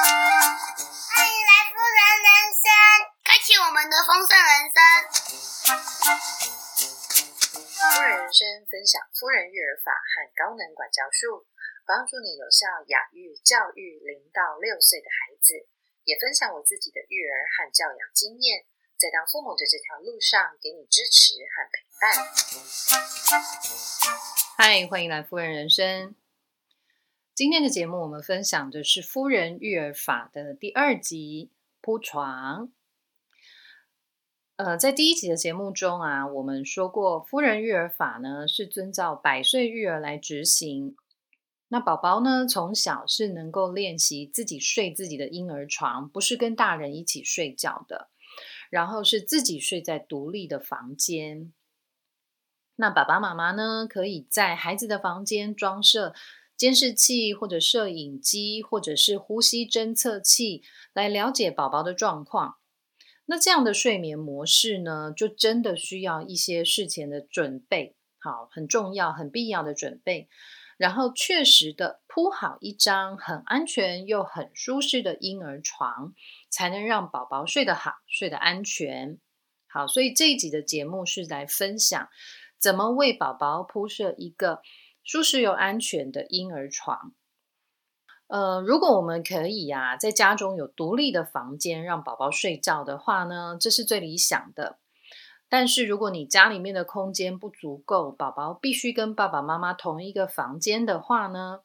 欢迎来夫人人生，开启我们的丰盛人生。夫人人生分享夫人育儿法和高能管教术，帮助你有效养育教育零到六岁的孩子，也分享我自己的育儿和教养经验，在当父母的这条路上给你支持和陪伴。嗨，欢迎来夫人人生。今天的节目，我们分享的是夫人育儿法的第二集铺床。呃，在第一集的节目中啊，我们说过，夫人育儿法呢是遵照百岁育儿来执行。那宝宝呢，从小是能够练习自己睡自己的婴儿床，不是跟大人一起睡觉的，然后是自己睡在独立的房间。那爸爸妈妈呢，可以在孩子的房间装设。监视器或者摄影机，或者是呼吸侦测器，来了解宝宝的状况。那这样的睡眠模式呢，就真的需要一些事前的准备，好，很重要、很必要的准备。然后确实的铺好一张很安全又很舒适的婴儿床，才能让宝宝睡得好、睡得安全。好，所以这一集的节目是来分享怎么为宝宝铺设一个。舒适又安全的婴儿床。呃，如果我们可以呀，在家中有独立的房间让宝宝睡觉的话呢，这是最理想的。但是如果你家里面的空间不足够，宝宝必须跟爸爸妈妈同一个房间的话呢，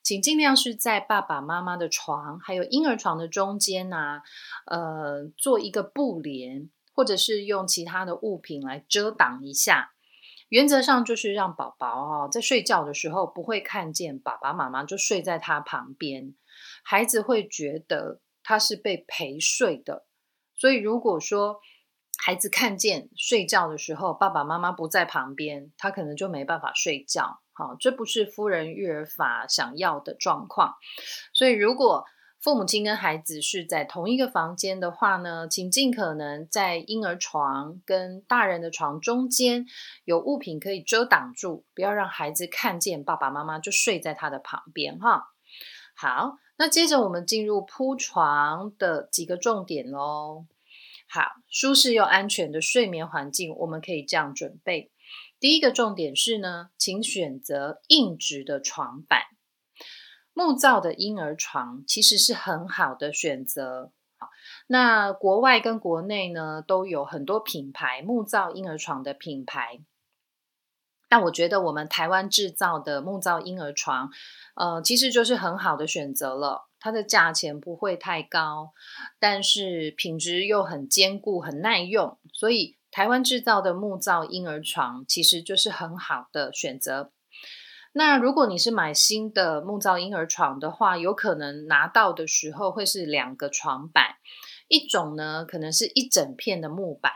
请尽量是在爸爸妈妈的床还有婴儿床的中间呐，呃，做一个布帘，或者是用其他的物品来遮挡一下。原则上就是让宝宝哦，在睡觉的时候不会看见爸爸妈妈就睡在他旁边，孩子会觉得他是被陪睡的。所以如果说孩子看见睡觉的时候爸爸妈妈不在旁边，他可能就没办法睡觉。好，这不是夫人育儿法想要的状况。所以如果父母亲跟孩子是在同一个房间的话呢，请尽可能在婴儿床跟大人的床中间有物品可以遮挡住，不要让孩子看见爸爸妈妈就睡在他的旁边哈。好，那接着我们进入铺床的几个重点喽。好，舒适又安全的睡眠环境，我们可以这样准备。第一个重点是呢，请选择硬直的床板。木造的婴儿床其实是很好的选择。那国外跟国内呢都有很多品牌木造婴儿床的品牌。但我觉得我们台湾制造的木造婴儿床，呃，其实就是很好的选择了。它的价钱不会太高，但是品质又很坚固、很耐用，所以台湾制造的木造婴儿床其实就是很好的选择。那如果你是买新的木造婴儿床的话，有可能拿到的时候会是两个床板，一种呢可能是一整片的木板，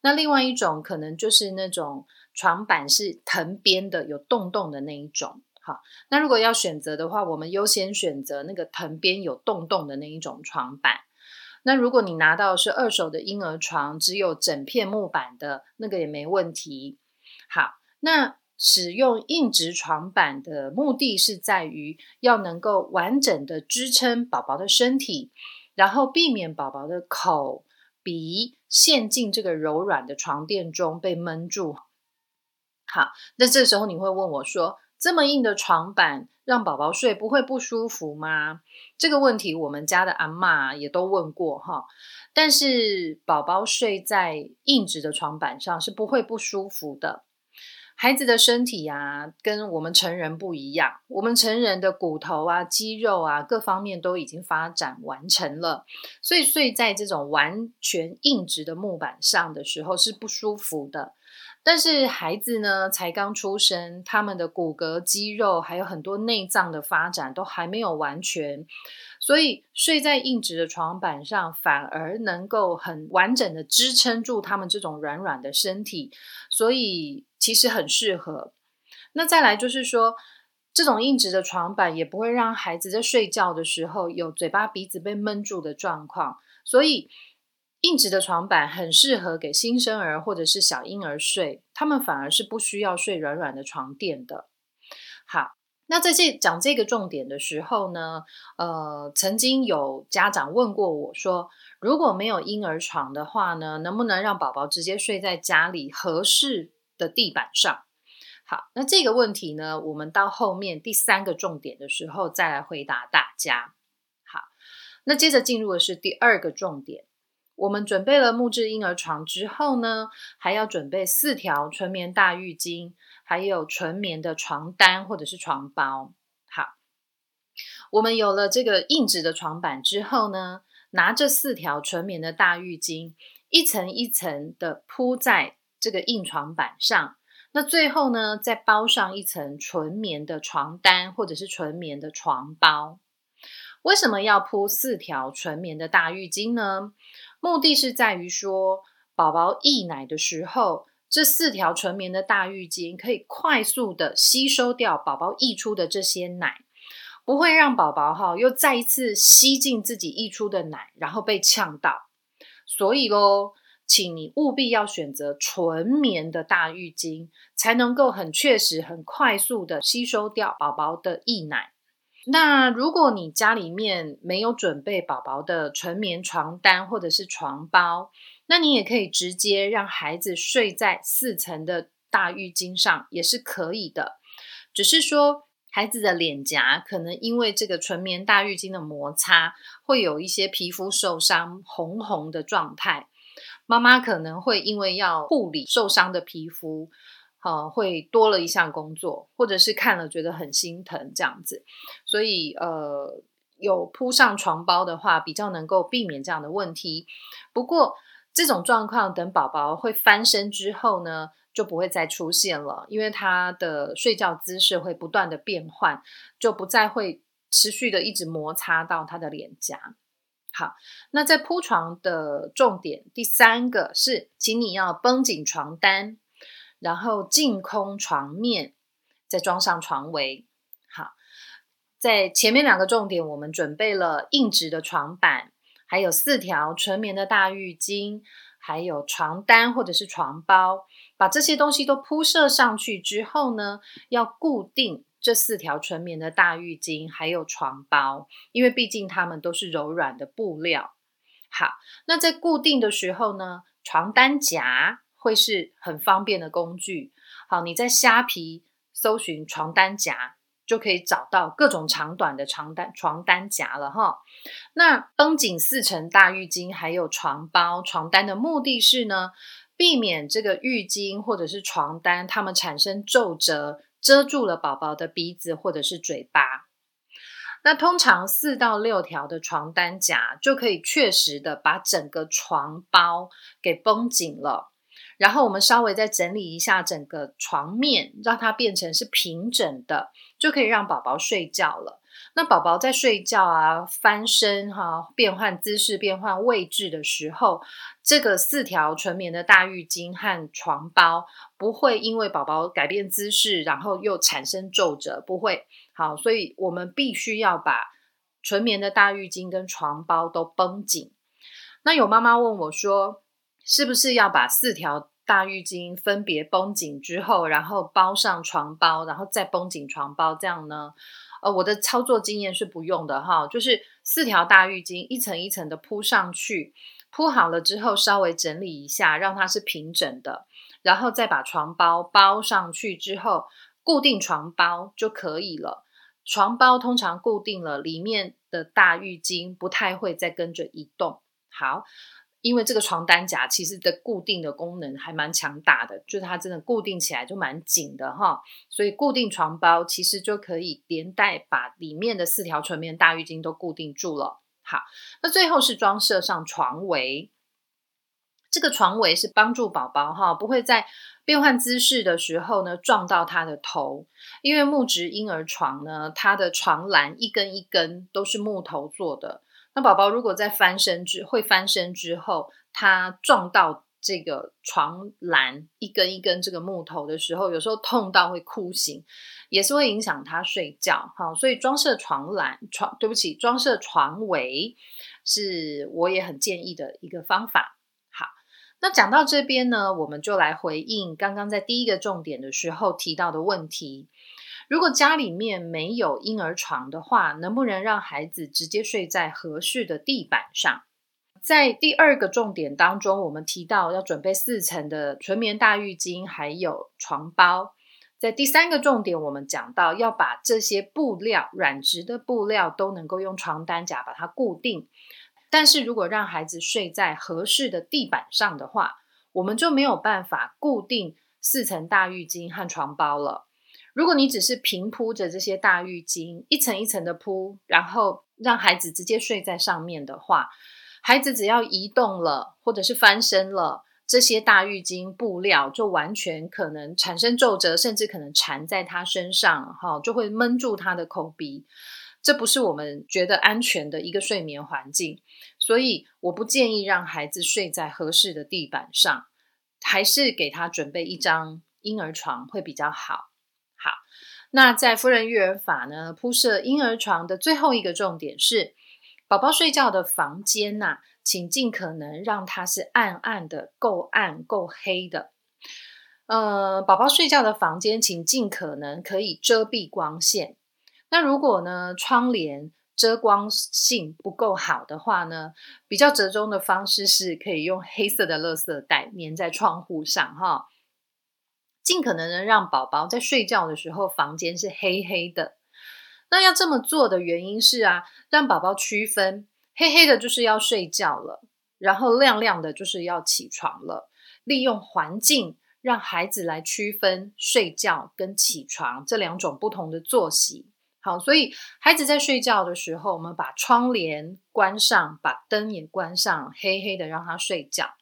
那另外一种可能就是那种床板是藤编的，有洞洞的那一种。好，那如果要选择的话，我们优先选择那个藤编有洞洞的那一种床板。那如果你拿到是二手的婴儿床，只有整片木板的那个也没问题。好，那。使用硬质床板的目的是在于要能够完整的支撑宝宝的身体，然后避免宝宝的口鼻陷进这个柔软的床垫中被闷住。好，那这时候你会问我说：这么硬的床板让宝宝睡不会不舒服吗？这个问题我们家的阿妈也都问过哈，但是宝宝睡在硬质的床板上是不会不舒服的。孩子的身体呀，跟我们成人不一样。我们成人的骨头啊、肌肉啊，各方面都已经发展完成了，所以睡在这种完全硬直的木板上的时候是不舒服的。但是孩子呢，才刚出生，他们的骨骼、肌肉还有很多内脏的发展都还没有完全。所以睡在硬直的床板上，反而能够很完整的支撑住他们这种软软的身体，所以其实很适合。那再来就是说，这种硬质的床板也不会让孩子在睡觉的时候有嘴巴鼻子被闷住的状况，所以硬质的床板很适合给新生儿或者是小婴儿睡，他们反而是不需要睡软软的床垫的。好。那在这讲这个重点的时候呢，呃，曾经有家长问过我说，如果没有婴儿床的话呢，能不能让宝宝直接睡在家里合适的地板上？好，那这个问题呢，我们到后面第三个重点的时候再来回答大家。好，那接着进入的是第二个重点，我们准备了木质婴儿床之后呢，还要准备四条纯棉大浴巾。还有纯棉的床单或者是床包。好，我们有了这个硬质的床板之后呢，拿这四条纯棉的大浴巾，一层一层的铺在这个硬床板上。那最后呢，再包上一层纯棉的床单或者是纯棉的床包。为什么要铺四条纯棉的大浴巾呢？目的是在于说，宝宝溢奶的时候。这四条纯棉的大浴巾可以快速的吸收掉宝宝溢出的这些奶，不会让宝宝哈又再一次吸进自己溢出的奶，然后被呛到。所以喽，请你务必要选择纯棉的大浴巾，才能够很确实、很快速的吸收掉宝宝的溢奶。那如果你家里面没有准备宝宝的纯棉床单或者是床包，那你也可以直接让孩子睡在四层的大浴巾上，也是可以的。只是说，孩子的脸颊可能因为这个纯棉大浴巾的摩擦，会有一些皮肤受伤、红红的状态。妈妈可能会因为要护理受伤的皮肤，呃，会多了一项工作，或者是看了觉得很心疼这样子。所以，呃，有铺上床包的话，比较能够避免这样的问题。不过，这种状况等宝宝会翻身之后呢，就不会再出现了，因为他的睡觉姿势会不断的变换，就不再会持续的一直摩擦到他的脸颊。好，那在铺床的重点第三个是，请你要绷紧床单，然后净空床面，再装上床围。好，在前面两个重点，我们准备了硬质的床板。还有四条纯棉的大浴巾，还有床单或者是床包，把这些东西都铺设上去之后呢，要固定这四条纯棉的大浴巾还有床包，因为毕竟它们都是柔软的布料。好，那在固定的时候呢，床单夹会是很方便的工具。好，你在虾皮搜寻床单夹。就可以找到各种长短的床单床单夹了哈。那绷紧四层大浴巾还有床包床单的目的是呢，避免这个浴巾或者是床单它们产生皱褶，遮住了宝宝的鼻子或者是嘴巴。那通常四到六条的床单夹就可以确实的把整个床包给绷紧了。然后我们稍微再整理一下整个床面，让它变成是平整的，就可以让宝宝睡觉了。那宝宝在睡觉啊、翻身哈、变换姿势、变换位置的时候，这个四条纯棉的大浴巾和床包不会因为宝宝改变姿势，然后又产生皱褶，不会。好，所以我们必须要把纯棉的大浴巾跟床包都绷紧。那有妈妈问我说。是不是要把四条大浴巾分别绷紧之后，然后包上床包，然后再绷紧床包这样呢？呃，我的操作经验是不用的哈，就是四条大浴巾一层一层的铺上去，铺好了之后稍微整理一下，让它是平整的，然后再把床包包上去之后，固定床包就可以了。床包通常固定了，里面的大浴巾不太会再跟着移动。好。因为这个床单夹其实的固定的功能还蛮强大的，就是它真的固定起来就蛮紧的哈，所以固定床包其实就可以连带把里面的四条纯棉大浴巾都固定住了。好，那最后是装设上床围，这个床围是帮助宝宝哈不会在变换姿势的时候呢撞到他的头，因为木质婴儿床呢，它的床栏一根一根都是木头做的。那宝宝如果在翻身之会翻身之后，他撞到这个床栏一根一根这个木头的时候，有时候痛到会哭醒，也是会影响他睡觉。哈，所以装设床栏床，对不起，装设床围是我也很建议的一个方法。好，那讲到这边呢，我们就来回应刚刚在第一个重点的时候提到的问题。如果家里面没有婴儿床的话，能不能让孩子直接睡在合适的地板上？在第二个重点当中，我们提到要准备四层的纯棉大浴巾，还有床包。在第三个重点，我们讲到要把这些布料、软质的布料都能够用床单夹把它固定。但是如果让孩子睡在合适的地板上的话，我们就没有办法固定四层大浴巾和床包了。如果你只是平铺着这些大浴巾，一层一层的铺，然后让孩子直接睡在上面的话，孩子只要移动了或者是翻身了。这些大浴巾布料就完全可能产生皱褶，甚至可能缠在他身上，哈，就会闷住他的口鼻。这不是我们觉得安全的一个睡眠环境，所以我不建议让孩子睡在合适的地板上，还是给他准备一张婴儿床会比较好。好，那在夫人育儿法呢，铺设婴儿床的最后一个重点是，宝宝睡觉的房间呐。请尽可能让它是暗暗的，够暗够黑的。呃，宝宝睡觉的房间，请尽可能可以遮蔽光线。那如果呢，窗帘遮光性不够好的话呢，比较折中的方式是可以用黑色的垃圾袋粘在窗户上，哈，尽可能的让宝宝在睡觉的时候房间是黑黑的。那要这么做的原因是啊，让宝宝区分。黑黑的就是要睡觉了，然后亮亮的就是要起床了。利用环境让孩子来区分睡觉跟起床这两种不同的作息。好，所以孩子在睡觉的时候，我们把窗帘关上，把灯也关上，黑黑的让他睡觉。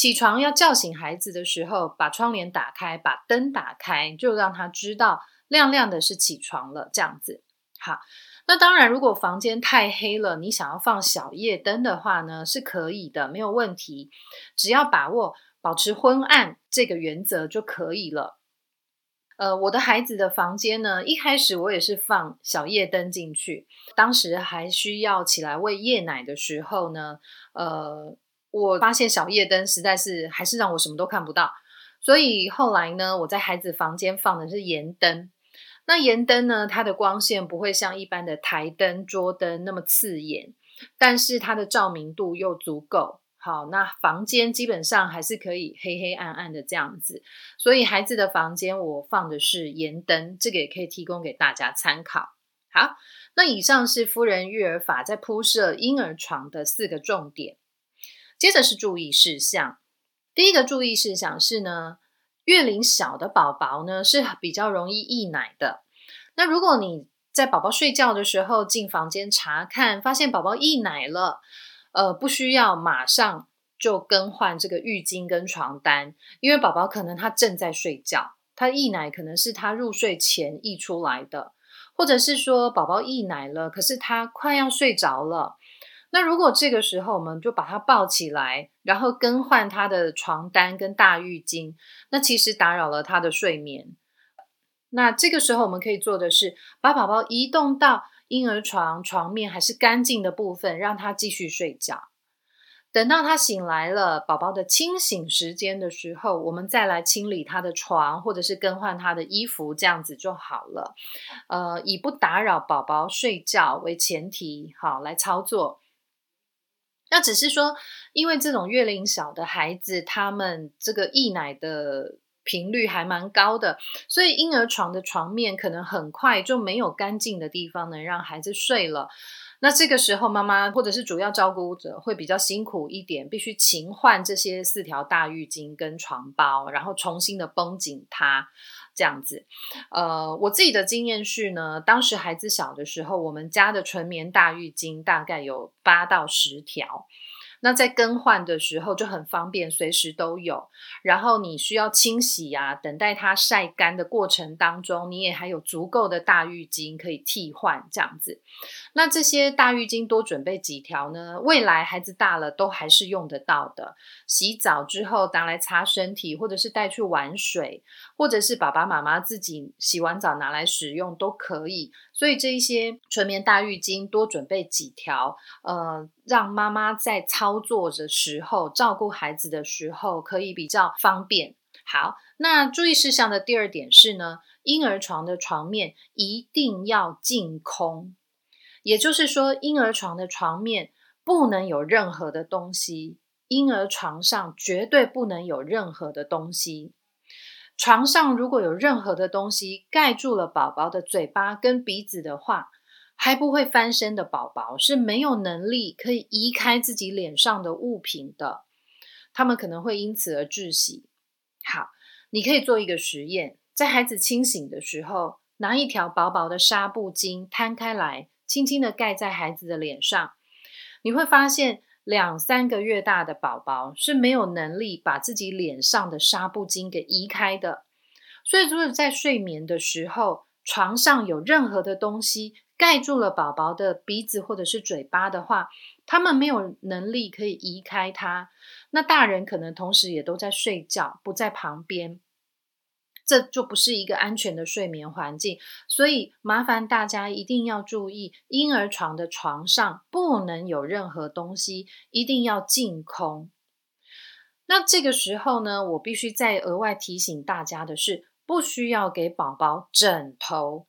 起床要叫醒孩子的时候，把窗帘打开，把灯打开，就让他知道亮亮的是起床了。这样子，好。那当然，如果房间太黑了，你想要放小夜灯的话呢，是可以的，没有问题。只要把握保持昏暗这个原则就可以了。呃，我的孩子的房间呢，一开始我也是放小夜灯进去，当时还需要起来喂夜奶的时候呢，呃，我发现小夜灯实在是还是让我什么都看不到，所以后来呢，我在孩子房间放的是盐灯。那盐灯呢？它的光线不会像一般的台灯、桌灯那么刺眼，但是它的照明度又足够好。那房间基本上还是可以黑黑暗暗的这样子，所以孩子的房间我放的是盐灯，这个也可以提供给大家参考。好，那以上是夫人育儿法在铺设婴儿床的四个重点，接着是注意事项。第一个注意事项是呢。月龄小的宝宝呢是比较容易溢奶的。那如果你在宝宝睡觉的时候进房间查看，发现宝宝溢奶了，呃，不需要马上就更换这个浴巾跟床单，因为宝宝可能他正在睡觉，他溢奶可能是他入睡前溢出来的，或者是说宝宝溢奶了，可是他快要睡着了。那如果这个时候我们就把他抱起来，然后更换他的床单跟大浴巾，那其实打扰了他的睡眠。那这个时候我们可以做的是，把宝宝移动到婴儿床床面还是干净的部分，让他继续睡觉。等到他醒来了，宝宝的清醒时间的时候，我们再来清理他的床，或者是更换他的衣服，这样子就好了。呃，以不打扰宝宝睡觉为前提，好来操作。那只是说，因为这种月龄小的孩子，他们这个溢奶的频率还蛮高的，所以婴儿床的床面可能很快就没有干净的地方能让孩子睡了。那这个时候，妈妈或者是主要照顾者会比较辛苦一点，必须勤换这些四条大浴巾跟床包，然后重新的绷紧它。这样子，呃，我自己的经验是呢，当时孩子小的时候，我们家的纯棉大浴巾大概有八到十条。那在更换的时候就很方便，随时都有。然后你需要清洗呀，等待它晒干的过程当中，你也还有足够的大浴巾可以替换这样子。那这些大浴巾多准备几条呢？未来孩子大了都还是用得到的。洗澡之后拿来擦身体，或者是带去玩水，或者是爸爸妈妈自己洗完澡拿来使用都可以。所以这一些纯棉大浴巾多准备几条，呃，让妈妈在操作的时候、照顾孩子的时候可以比较方便。好，那注意事项的第二点是呢，婴儿床的床面一定要净空，也就是说，婴儿床的床面不能有任何的东西，婴儿床上绝对不能有任何的东西。床上如果有任何的东西盖住了宝宝的嘴巴跟鼻子的话，还不会翻身的宝宝是没有能力可以移开自己脸上的物品的，他们可能会因此而窒息。好，你可以做一个实验，在孩子清醒的时候，拿一条薄薄的纱布巾摊开来，轻轻的盖在孩子的脸上，你会发现。两三个月大的宝宝是没有能力把自己脸上的纱布巾给移开的，所以如果在睡眠的时候，床上有任何的东西盖住了宝宝的鼻子或者是嘴巴的话，他们没有能力可以移开它。那大人可能同时也都在睡觉，不在旁边。这就不是一个安全的睡眠环境，所以麻烦大家一定要注意，婴儿床的床上不能有任何东西，一定要净空。那这个时候呢，我必须再额外提醒大家的是，不需要给宝宝枕头，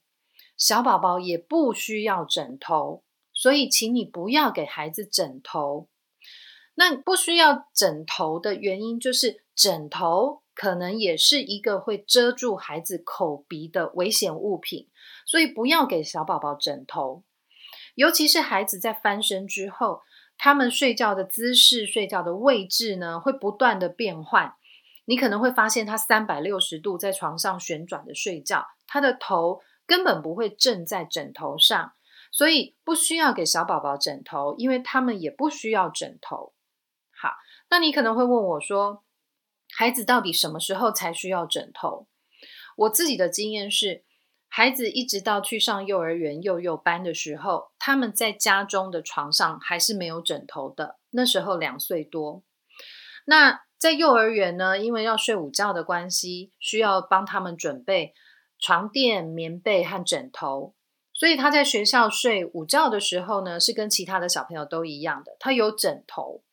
小宝宝也不需要枕头，所以请你不要给孩子枕头。那不需要枕头的原因就是枕头。可能也是一个会遮住孩子口鼻的危险物品，所以不要给小宝宝枕头。尤其是孩子在翻身之后，他们睡觉的姿势、睡觉的位置呢，会不断的变换。你可能会发现他三百六十度在床上旋转的睡觉，他的头根本不会正在枕头上，所以不需要给小宝宝枕头，因为他们也不需要枕头。好，那你可能会问我说。孩子到底什么时候才需要枕头？我自己的经验是，孩子一直到去上幼儿园幼幼班的时候，他们在家中的床上还是没有枕头的。那时候两岁多。那在幼儿园呢，因为要睡午觉的关系，需要帮他们准备床垫、棉被和枕头，所以他在学校睡午觉的时候呢，是跟其他的小朋友都一样的，他有枕头。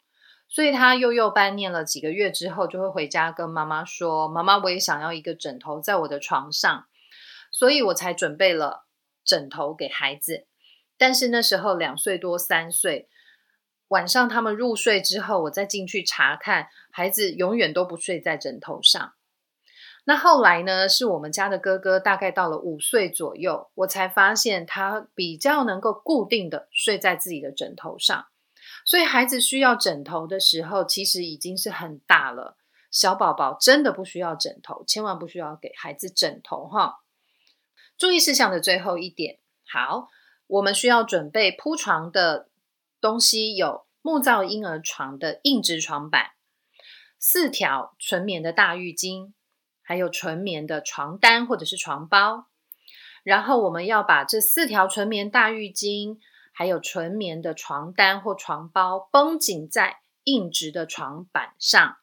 所以他幼幼班念了几个月之后，就会回家跟妈妈说：“妈妈，我也想要一个枕头在我的床上。”所以我才准备了枕头给孩子。但是那时候两岁多三岁，晚上他们入睡之后，我再进去查看，孩子永远都不睡在枕头上。那后来呢，是我们家的哥哥大概到了五岁左右，我才发现他比较能够固定的睡在自己的枕头上。所以孩子需要枕头的时候，其实已经是很大了。小宝宝真的不需要枕头，千万不需要给孩子枕头哈。注意事项的最后一点，好，我们需要准备铺床的东西有木造婴儿床的硬质床板，四条纯棉的大浴巾，还有纯棉的床单或者是床包。然后我们要把这四条纯棉大浴巾。还有纯棉的床单或床包绷紧在硬直的床板上，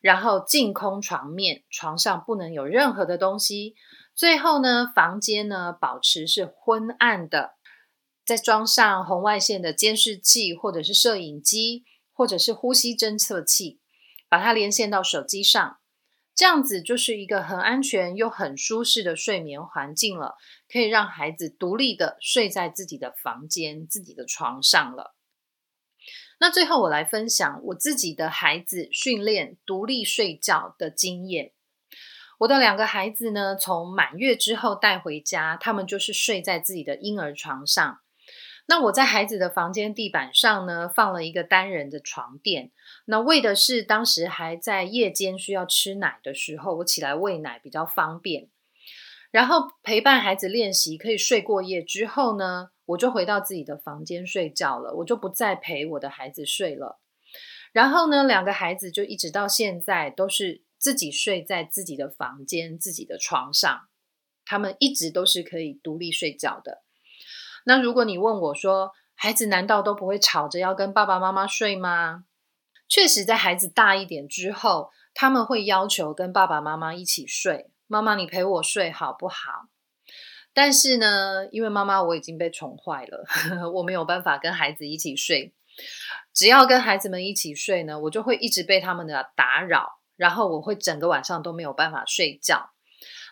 然后净空床面，床上不能有任何的东西。最后呢，房间呢保持是昏暗的，再装上红外线的监视器，或者是摄影机，或者是呼吸侦测器，把它连线到手机上。这样子就是一个很安全又很舒适的睡眠环境了，可以让孩子独立的睡在自己的房间、自己的床上了。那最后我来分享我自己的孩子训练独立睡觉的经验。我的两个孩子呢，从满月之后带回家，他们就是睡在自己的婴儿床上。那我在孩子的房间地板上呢，放了一个单人的床垫，那为的是当时还在夜间需要吃奶的时候，我起来喂奶比较方便。然后陪伴孩子练习可以睡过夜之后呢，我就回到自己的房间睡觉了，我就不再陪我的孩子睡了。然后呢，两个孩子就一直到现在都是自己睡在自己的房间、自己的床上，他们一直都是可以独立睡觉的。那如果你问我说，孩子难道都不会吵着要跟爸爸妈妈睡吗？确实，在孩子大一点之后，他们会要求跟爸爸妈妈一起睡。妈妈，你陪我睡好不好？但是呢，因为妈妈我已经被宠坏了，我没有办法跟孩子一起睡。只要跟孩子们一起睡呢，我就会一直被他们的打扰，然后我会整个晚上都没有办法睡觉。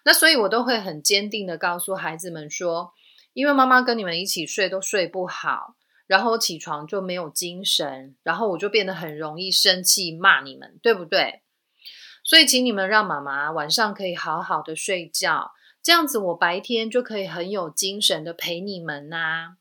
那所以我都会很坚定的告诉孩子们说，因为妈妈跟你们一起睡都睡不好，然后我起床就没有精神，然后我就变得很容易生气骂你们，对不对？所以请你们让妈妈晚上可以好好的睡觉，这样子我白天就可以很有精神的陪你们呐。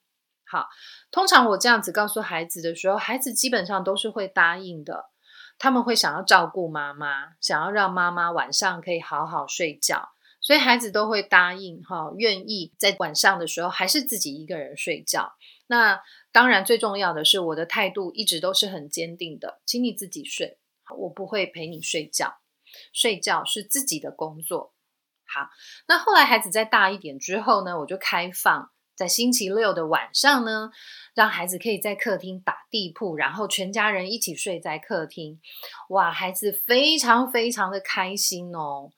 好，通常我这样子告诉孩子的时候，孩子基本上都是会答应的。他们会想要照顾妈妈，想要让妈妈晚上可以好好睡觉，所以孩子都会答应哈，愿意在晚上的时候还是自己一个人睡觉。那当然最重要的是，我的态度一直都是很坚定的，请你自己睡，我不会陪你睡觉，睡觉是自己的工作。好，那后来孩子再大一点之后呢，我就开放。在星期六的晚上呢，让孩子可以在客厅打地铺，然后全家人一起睡在客厅。哇，孩子非常非常的开心哦。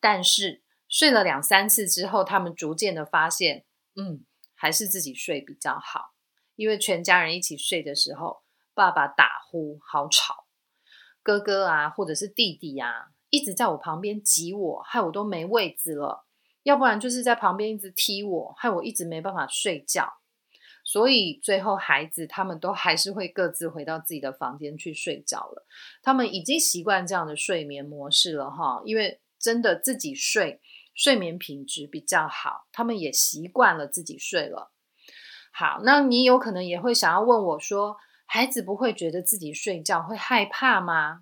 但是睡了两三次之后，他们逐渐的发现，嗯，还是自己睡比较好。因为全家人一起睡的时候，爸爸打呼好吵，哥哥啊或者是弟弟啊，一直在我旁边挤我，害我都没位置了。要不然就是在旁边一直踢我，害我一直没办法睡觉。所以最后孩子他们都还是会各自回到自己的房间去睡觉了。他们已经习惯这样的睡眠模式了哈，因为真的自己睡，睡眠品质比较好。他们也习惯了自己睡了。好，那你有可能也会想要问我说，孩子不会觉得自己睡觉会害怕吗？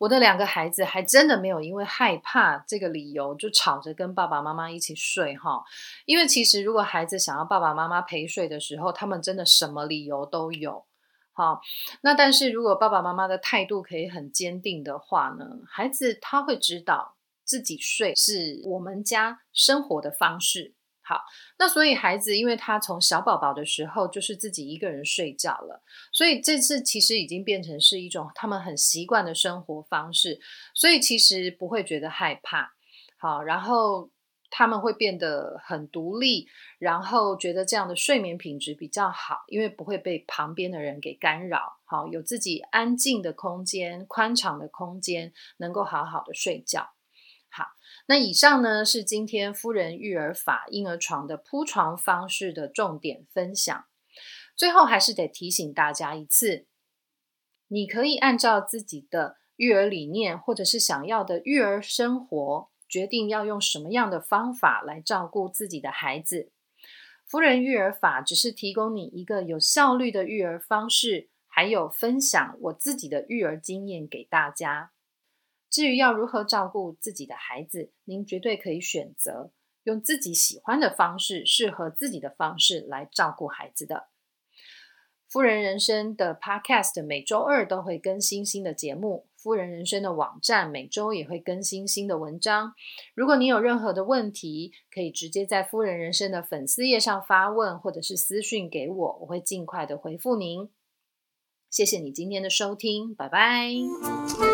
我的两个孩子还真的没有因为害怕这个理由就吵着跟爸爸妈妈一起睡哈，因为其实如果孩子想要爸爸妈妈陪睡的时候，他们真的什么理由都有。好，那但是如果爸爸妈妈的态度可以很坚定的话呢，孩子他会知道自己睡是我们家生活的方式。好，那所以孩子，因为他从小宝宝的时候就是自己一个人睡觉了，所以这次其实已经变成是一种他们很习惯的生活方式，所以其实不会觉得害怕。好，然后他们会变得很独立，然后觉得这样的睡眠品质比较好，因为不会被旁边的人给干扰。好，有自己安静的空间、宽敞的空间，能够好好的睡觉。那以上呢是今天夫人育儿法婴儿床的铺床方式的重点分享。最后还是得提醒大家一次，你可以按照自己的育儿理念或者是想要的育儿生活，决定要用什么样的方法来照顾自己的孩子。夫人育儿法只是提供你一个有效率的育儿方式，还有分享我自己的育儿经验给大家。至于要如何照顾自己的孩子，您绝对可以选择用自己喜欢的方式、适合自己的方式来照顾孩子的。夫人人生的 Podcast 每周二都会更新新的节目，夫人人生的网站每周也会更新新的文章。如果你有任何的问题，可以直接在夫人人生的粉丝页上发问，或者是私讯给我，我会尽快的回复您。谢谢你今天的收听，拜拜。